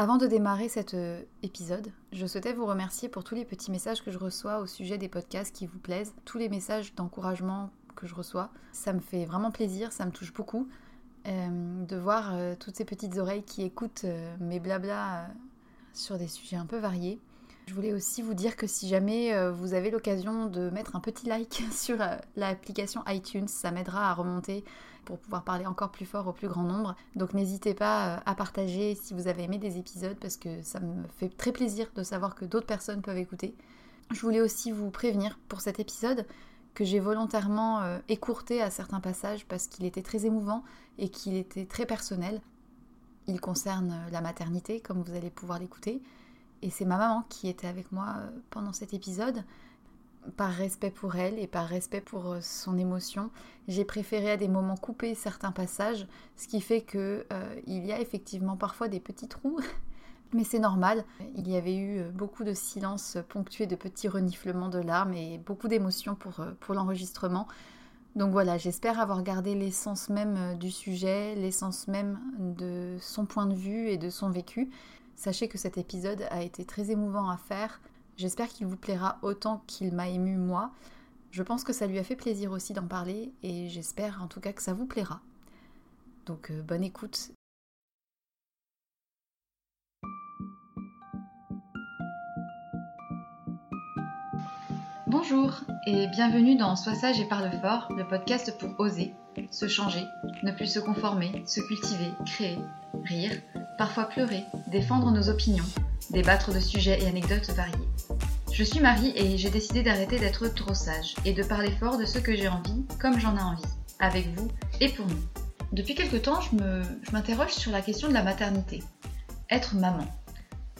Avant de démarrer cet euh, épisode, je souhaitais vous remercier pour tous les petits messages que je reçois au sujet des podcasts qui vous plaisent, tous les messages d'encouragement que je reçois. Ça me fait vraiment plaisir, ça me touche beaucoup euh, de voir euh, toutes ces petites oreilles qui écoutent mes blablas sur des sujets un peu variés. Je voulais aussi vous dire que si jamais euh, vous avez l'occasion de mettre un petit like sur euh, l'application iTunes, ça m'aidera à remonter pour pouvoir parler encore plus fort au plus grand nombre. Donc n'hésitez pas euh, à partager si vous avez aimé des épisodes parce que ça me fait très plaisir de savoir que d'autres personnes peuvent écouter. Je voulais aussi vous prévenir pour cet épisode que j'ai volontairement écourté à certains passages parce qu'il était très émouvant et qu'il était très personnel. Il concerne la maternité, comme vous allez pouvoir l'écouter. Et c'est ma maman qui était avec moi euh, pendant cet épisode. Par respect pour elle et par respect pour euh, son émotion, j'ai préféré à des moments couper certains passages, ce qui fait que euh, il y a effectivement parfois des petits trous, mais c'est normal. Il y avait eu beaucoup de silence ponctué de petits reniflements de larmes et beaucoup d'émotions pour, pour l'enregistrement. Donc voilà, j'espère avoir gardé l'essence même du sujet, l'essence même de son point de vue et de son vécu. Sachez que cet épisode a été très émouvant à faire. J'espère qu'il vous plaira autant qu'il m'a ému moi. Je pense que ça lui a fait plaisir aussi d'en parler et j'espère en tout cas que ça vous plaira. Donc euh, bonne écoute. Bonjour et bienvenue dans Sois sage et parle fort, le podcast pour oser, se changer, ne plus se conformer, se cultiver, créer, rire, parfois pleurer, défendre nos opinions, débattre de sujets et anecdotes variés. Je suis Marie et j'ai décidé d'arrêter d'être trop sage et de parler fort de ce que j'ai envie, comme j'en ai envie, avec vous et pour nous. Depuis quelque temps, je m'interroge sur la question de la maternité. Être maman,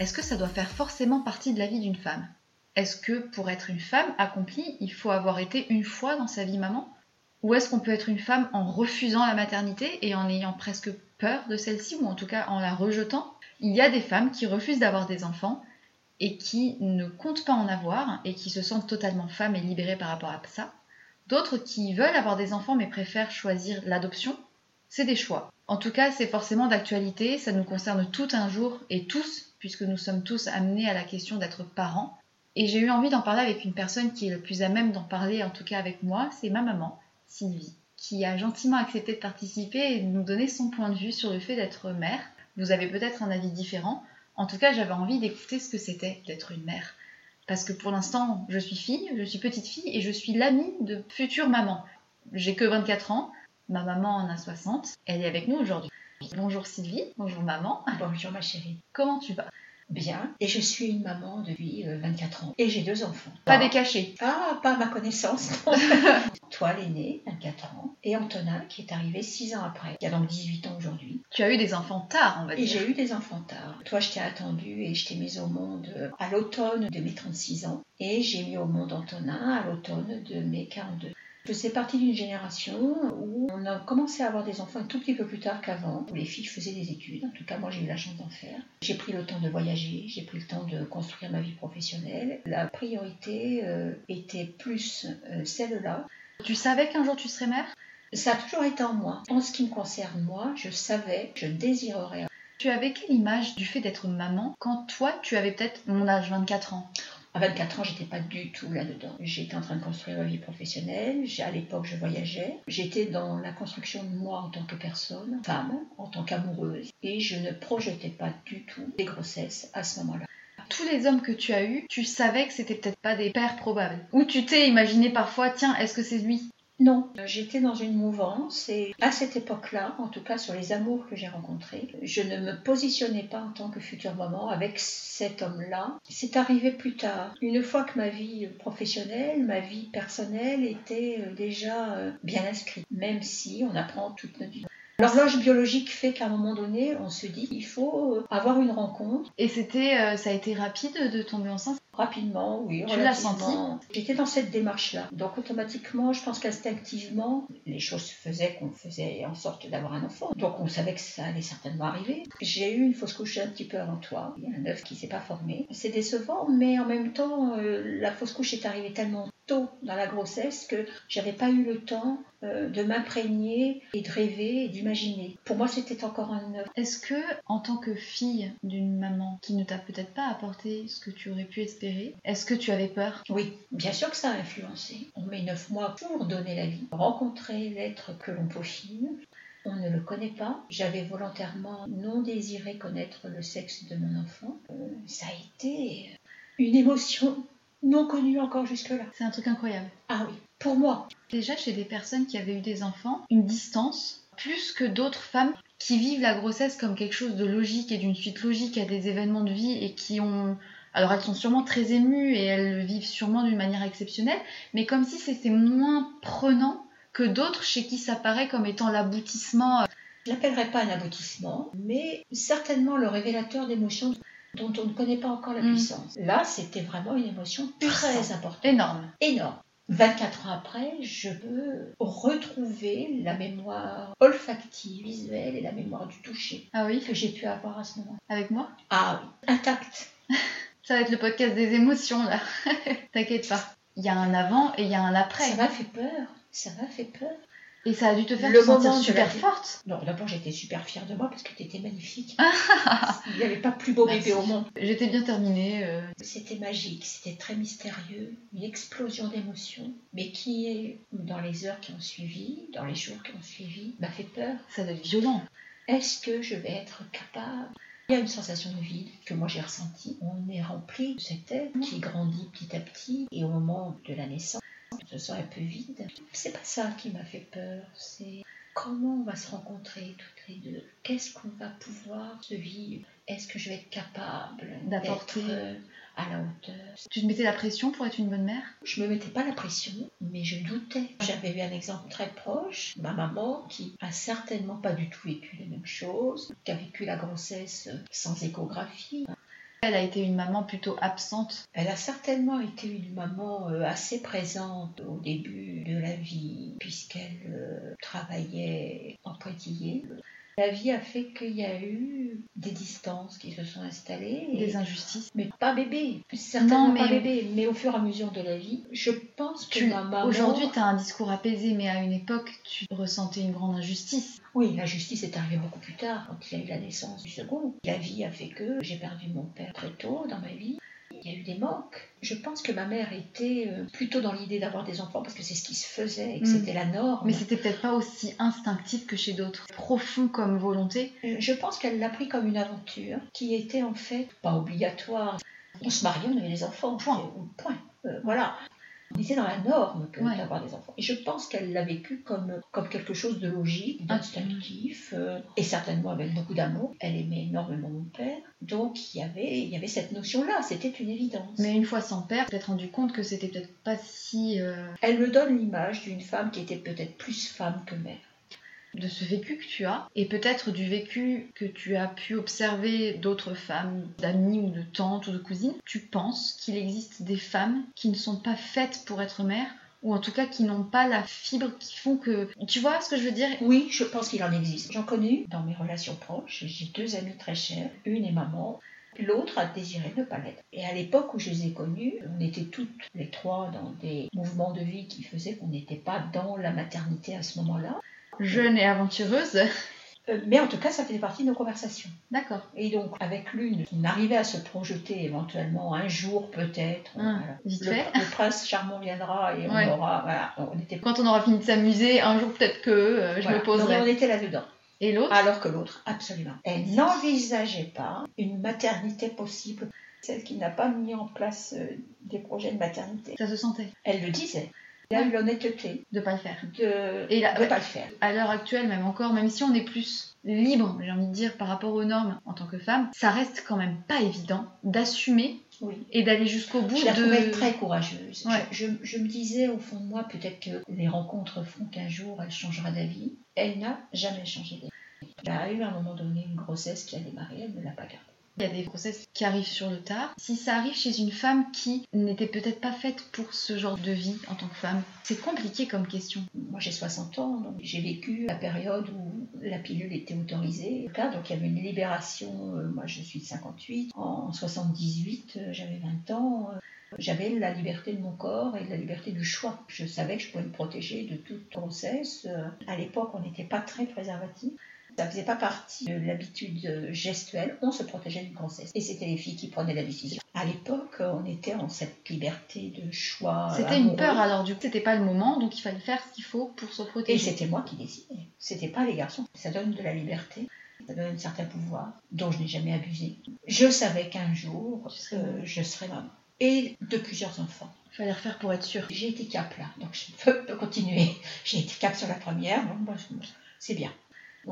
est-ce que ça doit faire forcément partie de la vie d'une femme? Est-ce que pour être une femme accomplie, il faut avoir été une fois dans sa vie maman? Ou est-ce qu'on peut être une femme en refusant la maternité et en ayant presque peur de celle-ci, ou en tout cas en la rejetant? Il y a des femmes qui refusent d'avoir des enfants et qui ne comptent pas en avoir et qui se sentent totalement femmes et libérées par rapport à ça. D'autres qui veulent avoir des enfants mais préfèrent choisir l'adoption. C'est des choix. En tout cas, c'est forcément d'actualité, ça nous concerne tout un jour et tous, puisque nous sommes tous amenés à la question d'être parents. Et j'ai eu envie d'en parler avec une personne qui est le plus à même d'en parler, en tout cas avec moi, c'est ma maman, Sylvie, qui a gentiment accepté de participer et de nous donner son point de vue sur le fait d'être mère. Vous avez peut-être un avis différent. En tout cas, j'avais envie d'écouter ce que c'était d'être une mère. Parce que pour l'instant, je suis fille, je suis petite fille et je suis l'amie de future maman. J'ai que 24 ans, ma maman en a 60, elle est avec nous aujourd'hui. Bonjour Sylvie, bonjour maman, Bonjour ma chérie. comment tu vas? Bien. Et je suis une maman depuis euh, 24 ans. Et j'ai deux enfants. Pas décaché. Ah, pas à ma connaissance. Toi, l'aîné, 24 ans. Et Antonin, qui est arrivé 6 ans après. Il a donc 18 ans aujourd'hui. Tu as eu des enfants tard, on va Et dire. j'ai eu des enfants tard. Toi, je t'ai attendu et je t'ai mise au monde euh, à l'automne de mes 36 ans. Et j'ai mis au monde Antonin à l'automne de mes 42. Je fais partie d'une génération où on a commencé à avoir des enfants un tout petit peu plus tard qu'avant, où les filles faisaient des études. En tout cas, moi, j'ai eu la chance d'en faire. J'ai pris le temps de voyager, j'ai pris le temps de construire ma vie professionnelle. La priorité euh, était plus euh, celle-là. Tu savais qu'un jour tu serais mère? Ça a toujours été en moi. En ce qui me concerne, moi, je savais, je désirerais. Tu avais quelle image du fait d'être maman quand toi tu avais peut-être mon âge, 24 ans? À 24 ans, j'étais pas du tout là-dedans. J'étais en train de construire ma vie professionnelle. À l'époque, je voyageais. J'étais dans la construction de moi en tant que personne, femme, en tant qu'amoureuse. Et je ne projetais pas du tout des grossesses à ce moment-là. Tous les hommes que tu as eus, tu savais que c'était peut-être pas des pères probables. Ou tu t'es imaginé parfois, tiens, est-ce que c'est lui? Non, j'étais dans une mouvance et à cette époque-là, en tout cas sur les amours que j'ai rencontrés, je ne me positionnais pas en tant que future maman avec cet homme-là. C'est arrivé plus tard, une fois que ma vie professionnelle, ma vie personnelle était euh, déjà euh, bien inscrite, même si on apprend toute notre vie. L'horloge biologique fait qu'à un moment donné, on se dit il faut euh, avoir une rencontre. Et c'était, euh, ça a été rapide de tomber enceinte? Rapidement, oui. Tu l'as relativement. J'étais dans cette démarche-là. Donc automatiquement, je pense qu'instinctivement, les choses faisaient qu'on faisait en sorte d'avoir un enfant. Donc on savait que ça allait certainement arriver. J'ai eu une fausse couche un petit peu avant toi. Il y a un œuf qui s'est pas formé. C'est décevant, mais en même temps, euh, la fausse couche est arrivée tellement tôt dans la grossesse que j'avais pas eu le temps euh, de m'imprégner et de rêver et d'imaginer. Pour moi, c'était encore un œuf. Est-ce que, en tant que fille d'une maman qui ne t'a peut-être pas apporté ce que tu aurais pu espérer, est-ce que tu avais peur? Oui, bien sûr que ça a influencé. On met neuf mois pour donner la vie, rencontrer l'être que l'on peaufine. On ne le connaît pas. J'avais volontairement non désiré connaître le sexe de mon enfant. Euh, ça a été une émotion non connue encore jusque-là. C'est un truc incroyable. Ah oui, pour moi. Déjà, chez des personnes qui avaient eu des enfants, une distance, plus que d'autres femmes qui vivent la grossesse comme quelque chose de logique et d'une suite logique à des événements de vie et qui ont... Alors elles sont sûrement très émues et elles le vivent sûrement d'une manière exceptionnelle, mais comme si c'était moins prenant que d'autres chez qui ça paraît comme étant l'aboutissement. Je l'appellerai pas un aboutissement, mais certainement le révélateur d'émotions dont on ne connaît pas encore la Mm. puissance. Là, c'était vraiment une émotion très importante. Énorme. énorme. 24 ans après, je peux retrouver la mémoire olfactive, visuelle et la mémoire du toucher Ah oui que j'ai pu avoir à ce moment. Avec moi? Ah oui, intacte. Ça va être le podcast des émotions là. T'inquiète pas. Il y a un avant et il y a un après. Ça m'a fait peur. Ça m'a fait peur. Et ça a dû te faire Le te sentir moment super la forte. Non, d'abord, j'étais super fière de moi parce que tu étais magnifique. Il n'y avait pas plus beau bébé au monde. J'étais bien terminée. euh, C'était magique, c'était très mystérieux, une explosion d'émotions, mais qui, dans les heures qui ont suivi, dans les jours qui ont suivi, m'a fait peur. Ça doit être violent. Est-ce que je vais être capable? Il y a une sensation de vide que moi j'ai ressentie. On est rempli de cet être qui grandit petit à petit et au moment de la naissance, on se sent un peu vide. C'est pas ça qui m'a fait peur, c'est comment on va se rencontrer toutes les deux. Qu'est-ce qu'on va pouvoir se vivre? Est-ce que je vais être capable D'apporter. euh, à la hauteur? Tu te mettais la pression pour être une bonne mère? Je me mettais pas la pression, mais je doutais. J'avais eu un exemple très proche, ma maman, qui a certainement pas du tout vécu les mêmes choses, qui a vécu la grossesse sans échographie. Elle a été une maman plutôt absente. Elle a certainement été une maman euh, assez présente au début de la vie, puisqu'elle euh, travaillait en pointillé. La vie a fait qu'il y a eu des distances qui se sont installées. et- Des injustices. mais pas bébé, certainement Non, pas mais- bébé, mais au fur et à mesure de la vie, je pense que Tu- maman... Aujourd'hui, tu as un discours apaisé, mais à une époque, tu ressentais une grande injustice. Oui, la justice est arrivée beaucoup plus tard, quand il y a eu la naissance du second. La vie a fait que j'ai perdu mon père très tôt dans ma vie. Il y a eu des manques. Je pense que ma mère était euh, plutôt dans l'idée d'avoir des enfants parce que c'est ce qui se faisait et que Mm. c'était la norme. Mais c'était peut-être pas aussi instinctif que chez d'autres. Profond comme volonté. Euh, Je pense qu'elle l'a pris comme une aventure qui était en fait pas obligatoire. On se mariait, on avait des enfants. Point. Point. Euh, voilà. On était dans la norme que Ouais. d'avoir des enfants. Et je pense qu'elle l'a vécu comme, comme quelque chose de logique, d'instinctif, euh, et certainement avec beaucoup d'amour. Elle aimait énormément mon père. Donc il y avait, il y avait cette notion-là, c'était une évidence. Mais une fois sans père, tu t'es rendu compte que c'était peut-être pas si. euh, Elle me donne l'image d'une femme qui était peut-être plus femme que mère. De ce vécu que tu as, et peut-être du vécu que tu as pu observer d'autres femmes, d'amies ou de tantes ou de cousines, tu penses qu'il existe des femmes qui ne sont pas faites pour être mères ou en tout cas qui n'ont pas la fibre qui font que... Tu vois ce que je veux dire? Oui, je pense qu'il en existe. J'en connais dans mes relations proches. J'ai deux amies très chères. Une est maman. L'autre a désiré ne pas l'être. Et à l'époque où je les ai connues, on était toutes les trois dans des mouvements de vie qui faisaient qu'on n'était pas dans la maternité à ce moment-là. Jeune et aventureuse. Euh, Mais en tout cas, ça faisait partie de nos conversations. D'accord. Et donc, avec l'une, on arrivait à se projeter éventuellement un jour peut-être. Ah, Voilà. vite le, fait. le prince charmant viendra et on aura. Voilà, on était, Quand on aura fini de s'amuser, un jour peut-être que euh, je voilà. me poserai. Donc, on était là-dedans. Et l'autre? Alors que l'autre, absolument. Elle n'envisageait pas une maternité possible. Celle qui n'a pas mis en place euh, des projets de maternité. Ça se sentait Elle le disait. Elle a eu l'honnêteté de pas le faire. de Et là, ouais. pas le faire. à l'heure actuelle, même encore, même si on est plus libre, j'ai envie de dire, par rapport aux normes en tant que femme, ça reste quand même pas évident d'assumer Oui. et d'aller jusqu'au bout Je la de. trouvais très courageuse. Ouais. Je, je- je me disais au fond de moi, peut-être que les rencontres font qu'un jour elle changera d'avis. Elle n'a jamais changé d'avis. Il a eu à un moment donné une grossesse qui a démarré, elle ne l'a pas gardée. Il y a des grossesses qui arrivent sur le tard. Si ça arrive chez une femme qui n'était peut-être pas faite pour ce genre de vie en tant que femme, c'est compliqué comme question. Moi j'ai 60 ans, donc j'ai vécu la période où la pilule était autorisée. Donc il y avait une libération, euh, moi je suis de 58, en 78 euh, j'avais 20 ans. Euh, j'avais la liberté de mon corps et la liberté du choix. Je savais que je pouvais me protéger de toute grossesse. À l'époque, on n'était pas très préservatif. Ça faisait pas partie de l'habitude gestuelle, on se protégeait d'une grossesse. Et c'était les filles qui prenaient la décision. À l'époque, on était en cette liberté de choix. C'était une peur alors, du coup, c'était pas le moment, donc il fallait faire ce qu'il faut pour se protéger. Et c'était moi qui décidais. C'était pas les garçons. Ça donne de la liberté. Ça donne un certain pouvoir dont je n'ai jamais abusé. Je savais qu'un jour, euh, je serais maman. Et de plusieurs enfants. Il fallait refaire pour être sûr. J'ai été cap là, donc je peux continuer. J'ai été cap sur la première, c'est bien.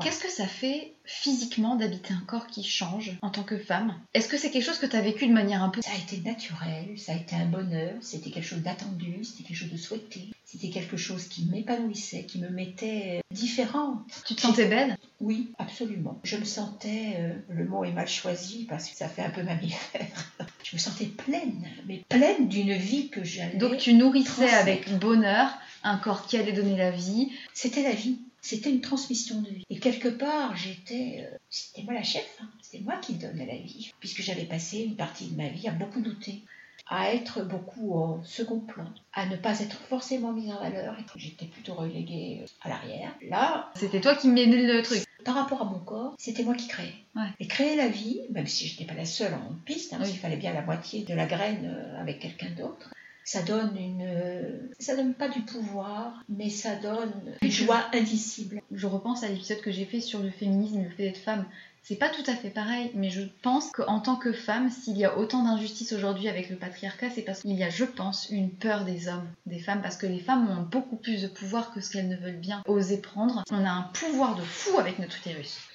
Qu'est-ce que ça fait physiquement d'habiter un corps qui change en tant que femme? Est-ce que c'est quelque chose que tu as vécu de manière un peu... Ça a été naturel, ça a été un bonheur, c'était quelque chose d'attendu, c'était quelque chose de souhaité, c'était quelque chose qui m'épanouissait, qui me mettait différente. Tu te sentais belle? Oui, absolument. Je me sentais, euh, le mot est mal choisi parce que ça fait un peu mammifère, je me sentais pleine, mais pleine d'une vie que j'allais... Donc tu nourrissais avec bonheur un corps qui allait donner la vie. C'était la vie. C'était une transmission de vie. Et quelque part, j'étais, euh, c'était moi la chef, hein. c'était moi qui donnais la vie, puisque j'avais passé une partie de ma vie à beaucoup douter, à être beaucoup au second plan, à ne pas être forcément mise en valeur, et j'étais plutôt reléguée euh, à l'arrière. Là, c'était toi qui m'aidais le truc. Par rapport à mon corps, c'était moi qui créais. Et créer la vie, même si je n'étais pas la seule en piste, hein, parce qu'il fallait bien la moitié de la graine euh, avec quelqu'un d'autre, ça donne une ça donne pas du pouvoir mais ça donne une joie indicible. Je repense à l'épisode que j'ai fait sur le féminisme le fait d'être femme. C'est pas tout à fait pareil mais je pense qu'en tant que femme s'il y a autant d'injustice aujourd'hui avec le patriarcat c'est parce qu'il y a je pense une peur des hommes des femmes parce que les femmes ont beaucoup plus de pouvoir que ce qu'elles ne veulent bien oser prendre. On a un pouvoir de fou avec notre utérus.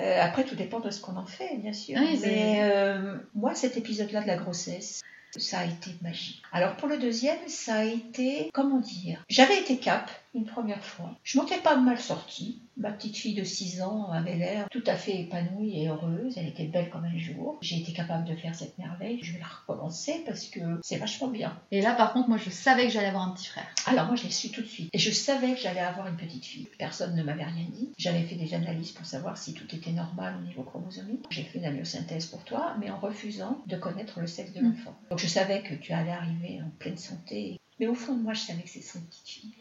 Euh, après, tout dépend de ce qu'on en fait, bien sûr. mais euh, moi, cet épisode-là de la grossesse, ça a été magique. Alors pour le deuxième, ça a été, comment dire, j'avais été cap une première fois. Je m'en étais pas mal sortie. Ma petite fille de 6 ans avait l'air tout à fait épanouie et heureuse. Elle était belle comme un jour. J'ai été capable de faire cette merveille. Je vais la recommencer parce que c'est vachement bien. Et là, par contre, moi, je savais que j'allais avoir un petit frère. Alors moi, je l'ai su tout de suite. Et je savais que j'allais avoir une petite fille. Personne ne m'avait rien dit. J'avais fait des analyses pour savoir si tout était normal au niveau chromosomique. J'ai fait une amyosynthèse pour toi, mais en refusant de connaître le sexe de mm. l'enfant. Donc je savais que tu allais arriver en pleine santé. Mais au fond de moi, je savais que c'est une petite fille.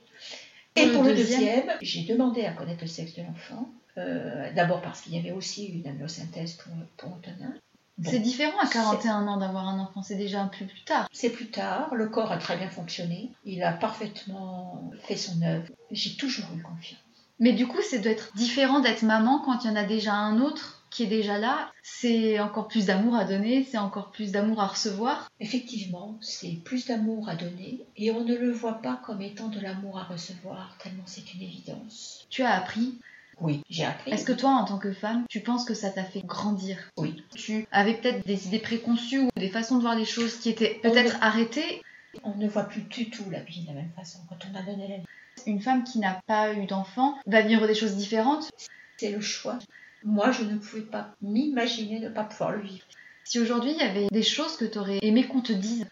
Et pour le deuxième, j'ai demandé à connaître le sexe de l'enfant. Euh, d'abord parce qu'il y avait aussi une amniosynthèse pour, pour Antonin. c'est différent à 41 ans d'avoir un enfant, c'est déjà un peu plus tard. C'est plus tard, le corps a très bien fonctionné, il a parfaitement fait son œuvre. J'ai toujours eu confiance. Mais du coup, c'est doit être différent d'être maman quand il y en a déjà un autre qui est déjà là, c'est encore plus d'amour à donner, c'est encore plus d'amour à recevoir. Effectivement, c'est plus d'amour à donner et on ne le voit pas comme étant de l'amour à recevoir, tellement c'est une évidence. Tu as appris? Oui, j'ai appris. Est-ce que toi, en tant que femme, tu penses que ça t'a fait grandir? Oui. Tu avais peut-être des idées préconçues ou des façons de voir les choses qui étaient peut-être arrêtées? On ne voit plus du tout la vie de la même façon quand on a donné la vie. Une femme qui n'a pas eu d'enfant va vivre des choses différentes? C'est le choix. Moi, je ne pouvais pas m'imaginer ne pas pouvoir le vivre. Si aujourd'hui il y avait des choses que tu aurais aimé qu'on te dise,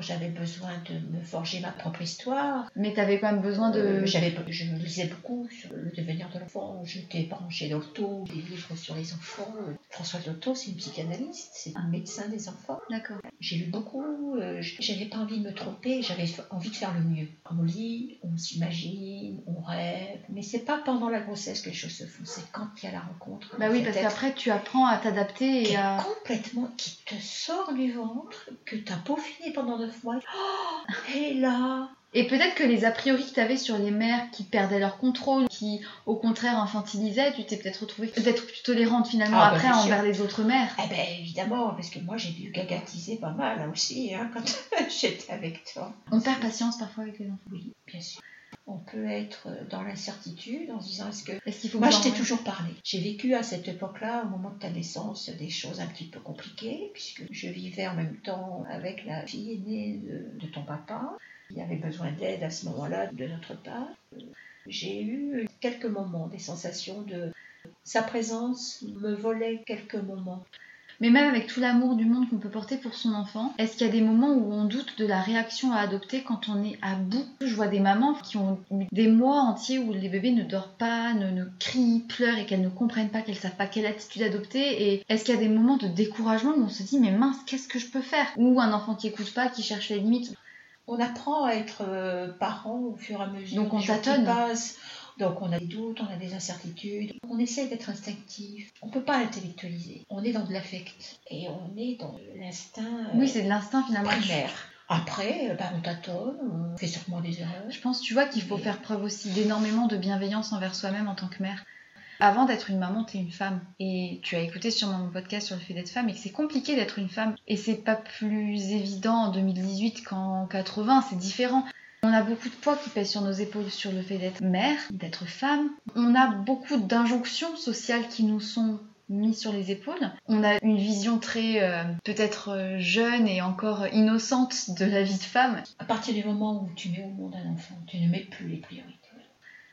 j'avais besoin de me forger ma propre histoire. Mais tu avais quand même besoin de. Euh, j'avais, je me lisais beaucoup sur le devenir de l'enfant. J'étais branchée d'Otto, des livres sur les enfants. François Otto, c'est une psychanalyste, c'est un médecin des enfants. D'accord. J'ai lu beaucoup. Euh, j'avais pas envie de me tromper, j'avais envie de faire le mieux. On lit, on s'imagine, on rêve. Mais c'est pas pendant la grossesse que les choses se font, c'est quand il y a la rencontre. Bah oui, parce qu'après tu apprends à t'adapter et à. Complètement, qui te sort du ventre, que tu as peaufiné pendant Oh, et là et peut-être que les a priori que tu avais sur les mères qui perdaient leur contrôle, qui au contraire infantilisaient, tu t'es peut-être retrouvée peut-être plus tolérante finalement ah, bah, après envers les autres mères. Eh bien évidemment, parce que moi j'ai dû gagatiser pas mal là aussi hein, quand j'étais avec toi. On perd patience parfois avec les enfants. Oui, bien sûr on peut être dans l'incertitude en se disant est-ce que... Est Moi, je t'ai toujours parlé. J'ai vécu à cette époque-là, au moment de ta naissance, des choses un petit peu compliquées, puisque je vivais en même temps avec la fille aînée de, ton papa. Il y avait besoin d'aide à ce moment-là de notre part. J'ai eu quelques moments, des sensations de Sa présence me volait quelques moments. Mais même avec tout l'amour du monde qu'on peut porter pour son enfant, est-ce qu'il y a des moments où on doute de la réaction à adopter quand on est à bout Je vois des mamans qui ont eu des mois entiers où les bébés ne dorment pas, ne, ne crient, pleurent et qu'elles ne comprennent pas, qu'elles savent pas quelle attitude adopter. Et est-ce qu'il y a des moments de découragement où on se dit mais mince, qu'est-ce que je peux faire? Ou un enfant qui écoute pas, qui cherche les limites? On apprend à être euh, parent au fur et à mesure. Donc on qui tâtonne. Donc on a des doutes, on a des incertitudes. On essaie d'être instinctif. On ne peut pas intellectualiser. On est dans de l'affect. Et on est dans l'instinct euh, Oui, c'est de l'instinct finalement. primaire. Après, euh, bah, on tâtonne, on fait sûrement des erreurs. Je pense, tu vois, qu'il faut faire preuve aussi d'énormément de bienveillance envers soi-même en tant que mère. Avant d'être une maman, t'es une femme. Et tu as écouté sûrement mon podcast sur le fait d'être femme et que c'est compliqué d'être une femme. Et c'est pas plus évident en 2018 qu'en 80, c'est différent. On a beaucoup de poids qui pèsent sur nos épaules sur le fait d'être mère, d'être femme. On a beaucoup d'injonctions sociales qui nous sont mises sur les épaules. On a une vision très euh, peut-être euh, jeune et encore innocente de la vie de femme. À partir du moment où tu mets au monde un enfant, tu ne mets plus les priorités.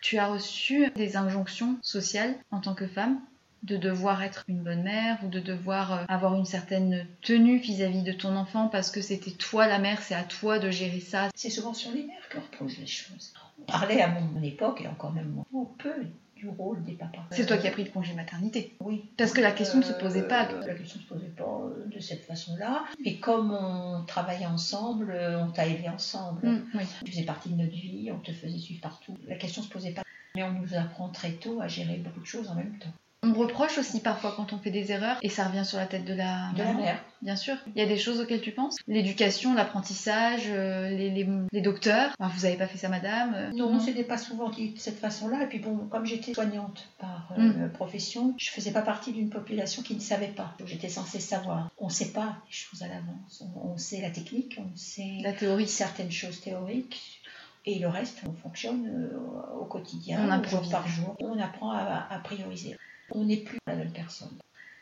Tu as reçu des injonctions sociales en tant que femme de devoir être une bonne mère ou de devoir euh, avoir une certaine tenue vis-à-vis de ton enfant parce que c'était toi la mère, c'est à toi de gérer ça. C'est souvent sur les mères que reposent les choses. On parlait à mon époque, et encore même moi, peu du rôle des papas. C'est toi qui as pris le congé maternité. Oui. Parce que la question ne se posait pas. Euh, La question ne se posait pas euh, de cette façon-là. Mais comme on travaillait ensemble, on t'a élevé ensemble. Mm, oui. Tu faisais partie de notre vie, on te faisait suivre partout. La question ne se posait pas. Mais on nous apprend très tôt à gérer beaucoup de choses en même temps. On reproche aussi parfois quand on fait des erreurs et ça revient sur la tête de la De la maman. mère. Bien sûr. Il y a des choses auxquelles tu penses L'éducation, l'apprentissage, euh, les, les- les docteurs. Vous avez pas fait ça, madame euh, Non, c'était pas souvent dit de cette façon-là. Et puis bon, comme j'étais soignante par euh, Mm. profession, je faisais pas partie d'une population qui ne savait pas. J'étais censée savoir. On ne sait pas les choses à l'avance. On, on sait la technique, on sait La théorie. certaines choses théoriques. Et le reste, on fonctionne au quotidien, On jour par jour. On apprend à, à prioriser. On n'est plus la même personne.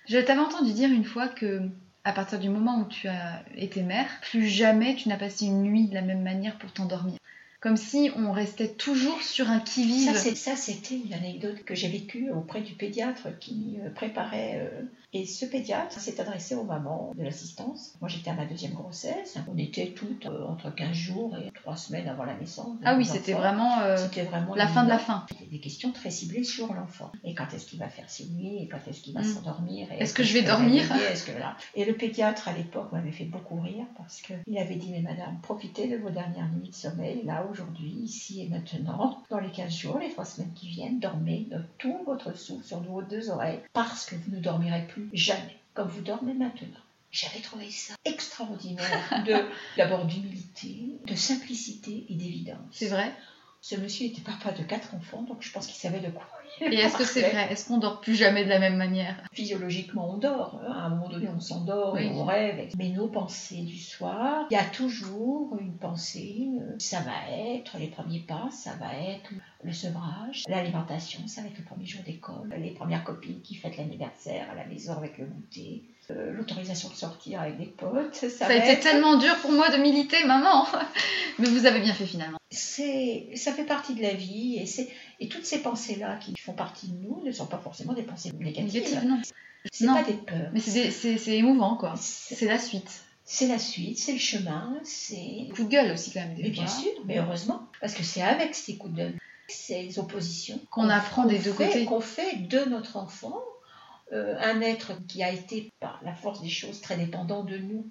Je t'avais entendu dire une fois que, à partir du moment où tu as été mère, plus jamais tu n'as passé une nuit de la même manière pour t'endormir. Comme si on restait toujours sur un qui-vive. Ça, c'était une anecdote que j'ai vécue auprès du pédiatre qui euh, préparait. euh, et ce pédiatre s'est adressé aux mamans de l'assistance. Moi, j'étais à ma deuxième grossesse. On était toutes euh, entre 15 jours et 3 semaines avant la naissance. Ah oui, c'était vraiment euh, C'était vraiment la fin de la fin. C'était des questions très ciblées sur l'enfant. Et quand est-ce qu'il va faire ses nuits Et quand est-ce qu'il va Mm. s'endormir Est-ce que je vais dormir que. Et le pédiatre à l'époque m'avait fait beaucoup rire parce qu'il avait dit Mais madame, profitez de vos dernières nuits de sommeil, là, aujourd'hui, ici et maintenant, dans les 15 jours, les 3 semaines qui viennent, dormez de tout votre souffle sur vos deux oreilles parce que vous ne dormirez plus jamais comme vous dormez maintenant. J'avais trouvé ça extraordinaire, de d'abord d'humilité, de simplicité et d'évidence. C'est vrai? Ce monsieur était papa de quatre enfants, donc je pense qu'il savait de quoi. Et est-ce que c'est vrai? Est-ce qu'on dort plus jamais de la même manière? Physiologiquement, on dort. hein. À un moment donné, on s'endort et on rêve. Mais nos pensées du soir, il y a toujours une pensée. euh, Ça va être les premiers pas, ça va être le sevrage, l'alimentation, ça va être le premier jour d'école, les premières copines qui fêtent l'anniversaire à la maison avec le goûter, euh, l'autorisation de sortir avec des potes. Ça, a été être- tellement dur pour moi de militer, maman. Mais vous avez bien fait finalement. c'est ça fait partie de la vie et c'est et toutes ces pensées là qui font partie de nous ne sont pas forcément des pensées négatives Négative, non. c'est pas des peurs Mais c'est émouvant, quoi. c'est la suite. c'est la suite c'est le chemin c'est Coup de gueule aussi, quand même. des mais bien sûr mais heureusement parce que c'est avec ces coups de ces oppositions Qu'on apprend des deux fait- côtés. qu'on fait de notre enfant euh, un être qui a été par la force des choses très dépendant de nous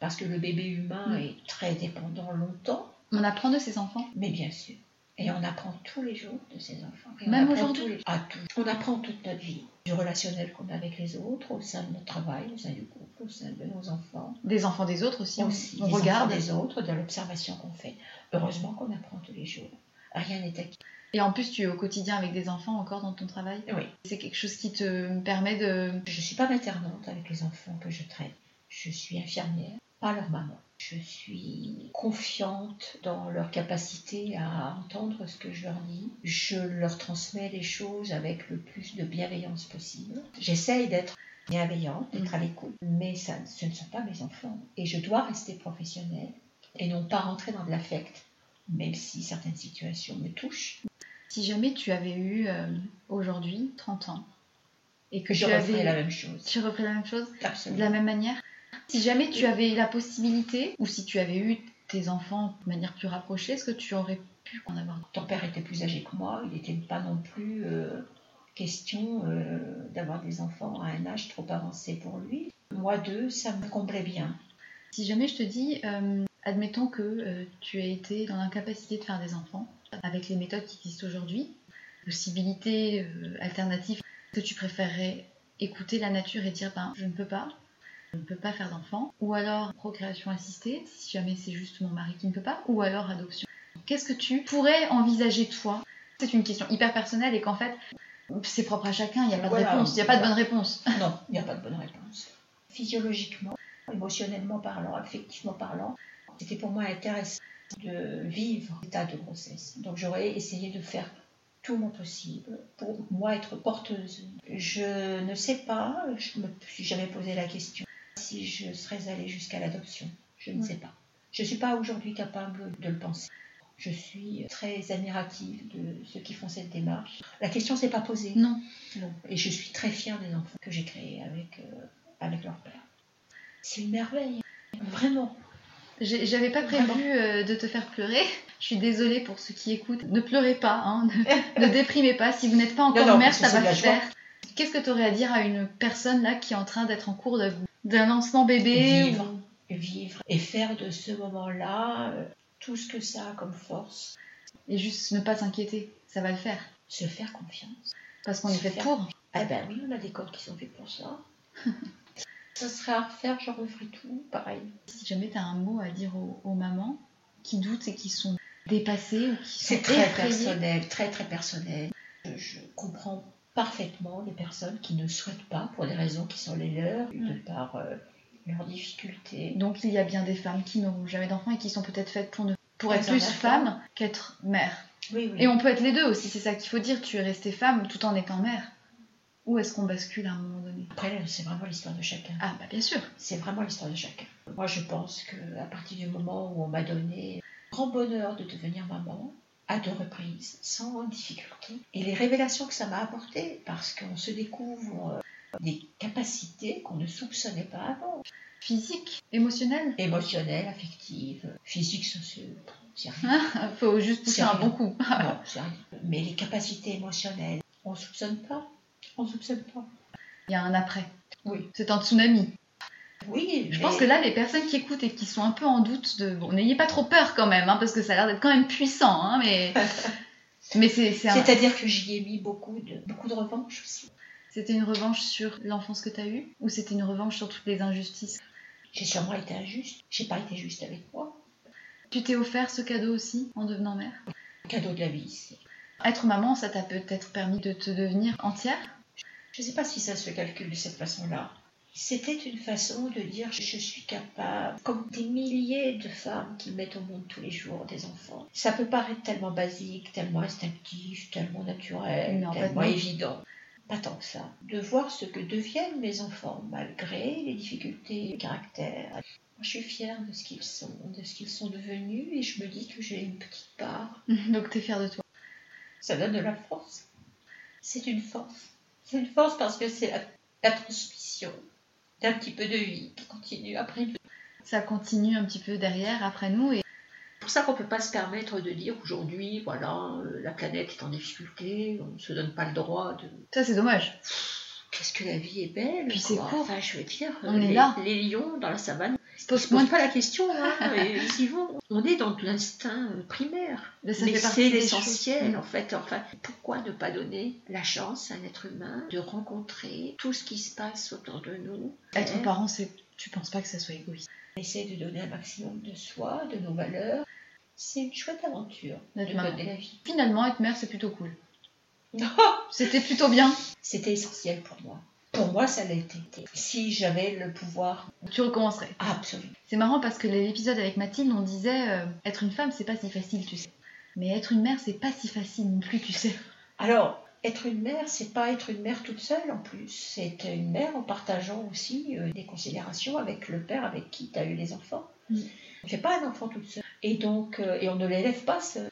parce que le bébé humain est très dépendant longtemps On apprend de ses enfants. Mais bien sûr. Et on apprend tous les jours de ses enfants. Et Même aujourd'hui les- Ah. On apprend toute notre vie. Du relationnel qu'on a avec les autres, au sein de notre travail, au sein du couple, au sein de nos enfants. Des enfants des autres aussi. on- aussi on des regarde. des autres, de l'observation qu'on fait. Heureusement qu'on apprend tous les jours. Rien n'est acquis. Et en plus, tu es au quotidien avec des enfants encore dans ton travail? Oui. C'est quelque chose qui te permet de. Je ne suis pas maternante avec les enfants que je traite. Je suis infirmière, pas leur maman. Je suis confiante dans leur capacité à entendre ce que je leur dis. Je leur transmets les choses avec le plus de bienveillance possible. J'essaye d'être bienveillante, d'être à l'écoute, mais ça, ce ne sont pas mes enfants. Et je dois rester professionnelle et non pas rentrer dans de l'affect, même si certaines situations me touchent. Si jamais tu avais eu euh, aujourd'hui 30 ans et que je tu avais la même chose. tu referais la même chose de Absolument. la même manière? Si jamais tu avais la possibilité ou si tu avais eu tes enfants de manière plus rapprochée, est-ce que tu aurais pu en avoir Ton père était plus âgé que moi, il n'était pas non plus euh, question euh, d'avoir des enfants à un âge trop avancé pour lui. Moi, deux, ça me comblait bien. Si jamais je te dis, euh, admettons que tu as été dans l'incapacité de faire des enfants, avec les méthodes qui existent aujourd'hui, possibilités alternatives, que tu préférerais écouter la nature et dire, ben, je ne peux pas, je ne peux pas faire d'enfants, ou alors procréation assistée, si jamais c'est juste mon mari qui ne peut pas, ou alors adoption. Qu'est-ce que tu pourrais envisager toi? C'est une question hyper personnelle et qu'en fait, c'est propre à chacun, il n'y a pas de réponse, il n'y a pas de bonne réponse. Non, il n'y a pas de bonne réponse. Physiologiquement, émotionnellement parlant, affectivement parlant, c'était pour moi intéressant de vivre l'état de grossesse. Donc j'aurais essayé de faire tout mon possible pour moi être porteuse. Je ne sais pas, je ne me suis jamais posé la question si je serais allée jusqu'à l'adoption. Je ne Ouais. sais pas. Je ne suis pas aujourd'hui capable de le penser. Je suis très admirative de ceux qui font cette démarche. La question s'est pas posée. Non. Non. Et je suis très fière des enfants que j'ai créés avec, euh, avec leur père. C'est une merveille. Vraiment. J'avais pas prévu euh, de te faire pleurer. Je suis désolée pour ceux qui écoutent. Ne pleurez pas, hein, ne, ne déprimez pas. Si vous n'êtes pas encore Non, non, mère, ça va joie. faire. Qu'est-ce que tu aurais à dire à une personne là qui est en train d'être en cours de- d'un lancement bébé Vivre. ou- Vivre et faire de ce moment-là euh, tout ce que ça a comme force. et juste ne pas s'inquiéter Ça va le faire. Se faire confiance. Parce qu'on est fait pour. Ah ben oui, on a des corps qui sont faits pour ça. ça serait à refaire, j'en referai tout, pareil. Si jamais tu as un mot à dire aux, aux mamans qui doutent et qui sont dépassées ou qui sont C'est très effrayées. personnel, très très personnel. Je, je comprends parfaitement les personnes qui ne souhaitent pas, pour des raisons qui sont les leurs, de par euh, leurs difficultés. Donc il y a bien des femmes qui n'auront jamais d'enfants et qui sont peut-être faites pour, ne... pour Elles être plus femme qu'être mère. Oui, oui. Et on peut être les deux aussi, c'est ça qu'il faut dire. Tu es restée femme tout en étant mère. Où est-ce qu'on bascule à un moment donné? Après, c'est vraiment l'histoire de chacun. Ah bah bien sûr. C'est vraiment l'histoire de chacun. Moi, je pense que à partir du moment où on m'a donné le grand bonheur de devenir maman, à deux reprises, sans difficulté, et les révélations que ça m'a apporté, parce qu'on se découvre euh, des capacités qu'on ne soupçonnait pas avant, Physique, émotionnel. émotionnelles, affectives, physiques, sociales, c'est rien. Ah, faut juste pousser un bon coup. Non. Mais les capacités émotionnelles, on soupçonne pas. On soupçonne pas. Il y a un après. Oui. C'est un tsunami. Oui, Je mais- pense que là, les personnes qui écoutent et qui sont un peu en doute de... Bon, n'ayez pas trop peur quand même, hein, parce que ça a l'air d'être quand même puissant, hein, mais... mais c'est, un- C'est-à-dire que j'y ai mis beaucoup de, beaucoup de revanche aussi. C'était une revanche sur l'enfance que tu as eue Ou c'était une revanche sur toutes les injustices? J'ai sûrement été injuste. J'ai pas été juste avec moi. Tu t'es offert ce cadeau aussi en devenant mère? Cadeau de la vie. Être maman, ça t'a peut-être permis de te devenir entière? Je sais pas si ça se calcule de cette façon-là. C'était une façon de dire je suis capable, comme des milliers de femmes qui mettent au monde tous les jours des enfants. Ça peut paraître tellement basique, tellement instinctif, tellement naturel, tellement évident. Pas tant que ça. De voir ce que deviennent mes enfants malgré les difficultés de caractère. Moi, je suis fière de ce qu'ils sont, de ce qu'ils sont devenus et je me dis que j'ai une petite part. Donc t'es fière de toi. Ça donne de la force. C'est une force. C'est une force parce que c'est la, la transmission d'un petit peu de vie qui continue après nous. Ça continue un petit peu derrière, après nous, et C'est pour ça qu'on ne peut pas se permettre de dire aujourd'hui, voilà, euh, la planète est en difficulté, on ne se donne pas le droit de. ça c'est dommage. Qu'est-ce que la vie est belle Puis c'est court. Enfin, je veux dire, On les, est là. les lions dans la savane, Se posent moins pas la question, hein, et ils y vont. On est dans l'instinct euh, primaire. Mais c'est l'essentiel en fait. Enfin, pourquoi ne pas donner la chance à un être humain de rencontrer tout ce qui se passe autour de nous? Être Et parent, c'est. Tu penses pas que ça soit égoïste? On essaie de donner un maximum de soi, de nos valeurs. C'est une chouette aventure de donner la vie. Finalement, être mère, c'est plutôt cool. C'était plutôt bien. C'était essentiel pour moi. Pour moi, ça l'a été. Si j'avais le pouvoir, Tu recommencerais. absolu. C'est marrant parce que l'épisode avec Mathilde, on disait euh, être une femme, c'est pas si facile, tu sais. Mais être une mère, c'est pas si facile non plus, tu sais. Alors, être une mère, c'est pas être une mère toute seule en plus. C'est une mère en partageant aussi euh, des considérations avec le père avec qui tu as eu les enfants. Mm. On ne fait pas un enfant toute seule. Et donc, euh, et on ne l'élève pas seul.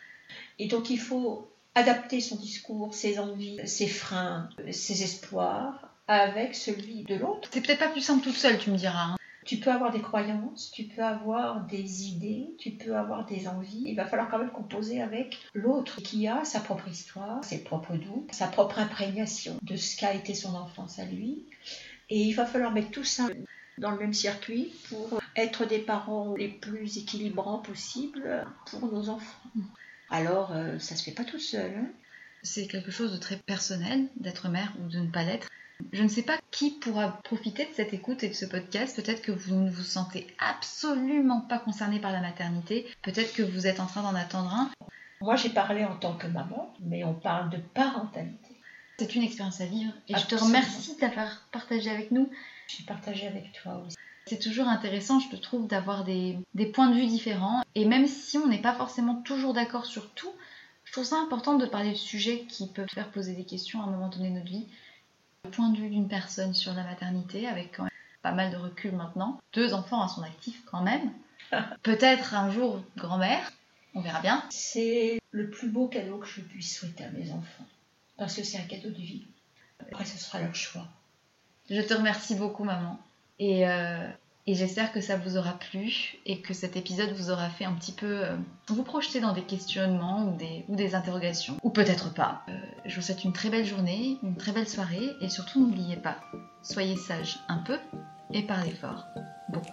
Et donc, il faut adapter son discours, ses envies, ses freins, ses espoirs avec celui de l'autre. C'est peut-être pas plus simple toute seule, tu me diras. Hein. Tu peux avoir des croyances, tu peux avoir des idées, tu peux avoir des envies. Il va falloir quand même composer avec l'autre qui a sa propre histoire, ses propres doutes, sa propre imprégnation de ce qu'a été son enfance à lui. Et il va falloir mettre tout ça dans le même circuit pour être des parents les plus équilibrants possibles pour nos enfants. Alors, euh, ça se fait pas tout seul. Hein. C'est quelque chose de très personnel d'être mère ou de ne pas l'être. Je ne sais pas qui pourra profiter de cette écoute et de ce podcast. Peut-être que vous ne vous sentez absolument pas concerné par la maternité. Peut-être que vous êtes en train d'en attendre un. Moi, j'ai parlé en tant que maman, mais on parle de parentalité. C'est une expérience à vivre et je te remercie d'avoir partagé avec nous. J'ai partagé avec toi aussi. C'est toujours intéressant, je te trouve, d'avoir des, des, points de vue différents. Et même si on n'est pas forcément toujours d'accord sur tout, je trouve ça important de parler de sujets qui peuvent faire poser des questions à un moment donné de notre vie. Le point de vue d'une personne sur la maternité, avec quand même pas mal de recul maintenant. Deux enfants à son actif quand même. Peut-être un jour grand-mère, on verra bien. C'est le plus beau cadeau que je puisse souhaiter à mes enfants. Parce que c'est un cadeau de vie. Après, ce sera leur choix. Je te remercie beaucoup, maman. Et, euh, et j'espère que ça vous aura plu et que cet épisode vous aura fait un petit peu euh, vous projeter dans des questionnements ou des, interrogations. Ou peut-être pas. Euh, je vous souhaite une très belle journée, une très belle soirée et surtout n'oubliez pas, soyez sage un peu et parlez fort. Beaucoup.